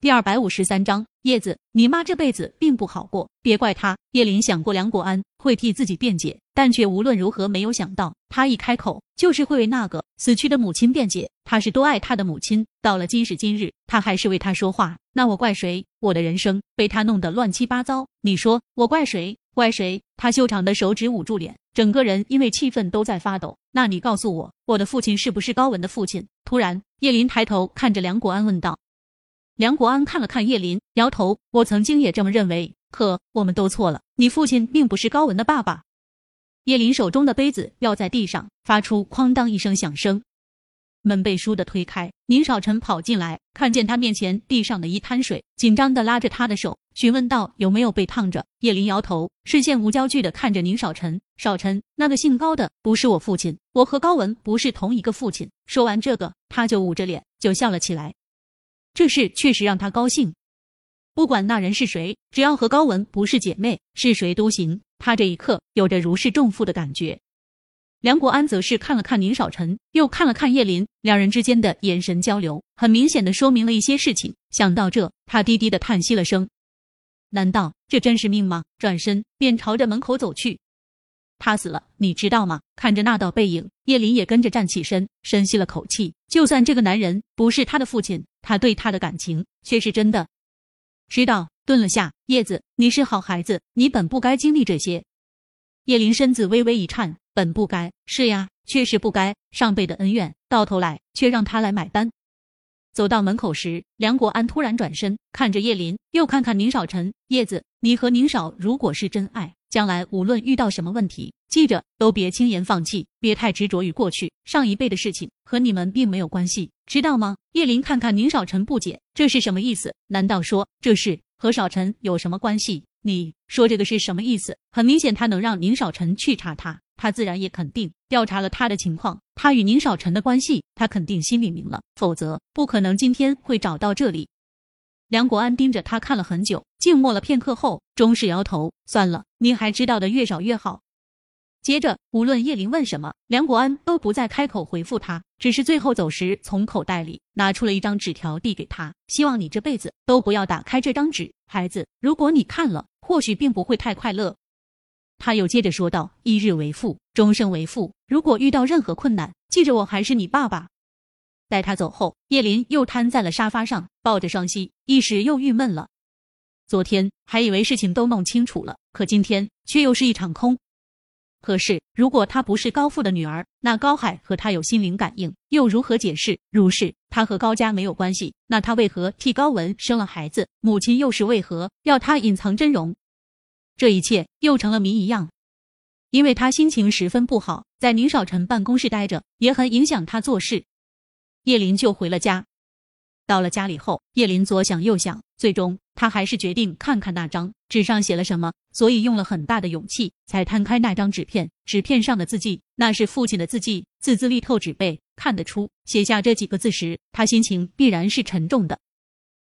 第二百五十三章，叶子，你妈这辈子并不好过，别怪她。叶林想过梁国安会替自己辩解，但却无论如何没有想到，他一开口就是会为那个死去的母亲辩解。他是多爱他的母亲，到了今时今日，他还是为他说话。那我怪谁？我的人生被他弄得乱七八糟。你说我怪谁？怪谁？他修长的手指捂住脸，整个人因为气愤都在发抖。那你告诉我，我的父亲是不是高文的父亲？突然，叶林抬头看着梁国安问道。梁国安看了看叶林，摇头：“我曾经也这么认为，可我们都错了。你父亲并不是高文的爸爸。”叶林手中的杯子掉在地上，发出哐当一声响声，门被倏地推开。宁少臣跑进来，看见他面前地上的一滩水，紧张的拉着他的手，询问道：“有没有被烫着？”叶林摇头，视线无焦距的看着宁少臣：“少臣，那个姓高的不是我父亲，我和高文不是同一个父亲。”说完这个，他就捂着脸就笑了起来。这事确实让他高兴，不管那人是谁，只要和高文不是姐妹，是谁都行。他这一刻有着如释重负的感觉。梁国安则是看了看宁少臣，又看了看叶林，两人之间的眼神交流，很明显的说明了一些事情。想到这，他低低的叹息了声：“难道这真是命吗？”转身便朝着门口走去。他死了，你知道吗？看着那道背影，叶林也跟着站起身，深吸了口气。就算这个男人不是他的父亲，他对他的感情却是真的。知道。顿了下，叶子，你是好孩子，你本不该经历这些。叶林身子微微一颤，本不该，是呀，确实不该。上辈的恩怨，到头来却让他来买单。走到门口时，梁国安突然转身，看着叶林，又看看宁少臣。叶子，你和宁少如果是真爱。将来无论遇到什么问题，记着都别轻言放弃，别太执着于过去。上一辈的事情和你们并没有关系，知道吗？叶林看看宁少臣，不解，这是什么意思？难道说这事和少臣有什么关系？你说这个是什么意思？很明显，他能让宁少臣去查他，他自然也肯定调查了他的情况。他与宁少臣的关系，他肯定心里明了，否则不可能今天会找到这里。梁国安盯着他看了很久，静默了片刻后，终是摇头：“算了，你还知道的越少越好。”接着，无论叶林问什么，梁国安都不再开口回复他，只是最后走时从口袋里拿出了一张纸条递给他：“希望你这辈子都不要打开这张纸，孩子，如果你看了，或许并不会太快乐。”他又接着说道：“一日为父，终生为父。如果遇到任何困难，记着我还是你爸爸。”待他走后，叶林又瘫在了沙发上，抱着双膝，一时又郁闷了。昨天还以为事情都弄清楚了，可今天却又是一场空。可是，如果她不是高富的女儿，那高海和她有心灵感应，又如何解释？如是她和高家没有关系，那她为何替高文生了孩子？母亲又是为何要她隐藏真容？这一切又成了谜一样。因为他心情十分不好，在宁少臣办公室待着，也很影响他做事。叶林就回了家。到了家里后，叶林左想右想，最终他还是决定看看那张纸上写了什么，所以用了很大的勇气才摊开那张纸片。纸片上的字迹，那是父亲的字迹，字字力透纸背，看得出写下这几个字时，他心情必然是沉重的。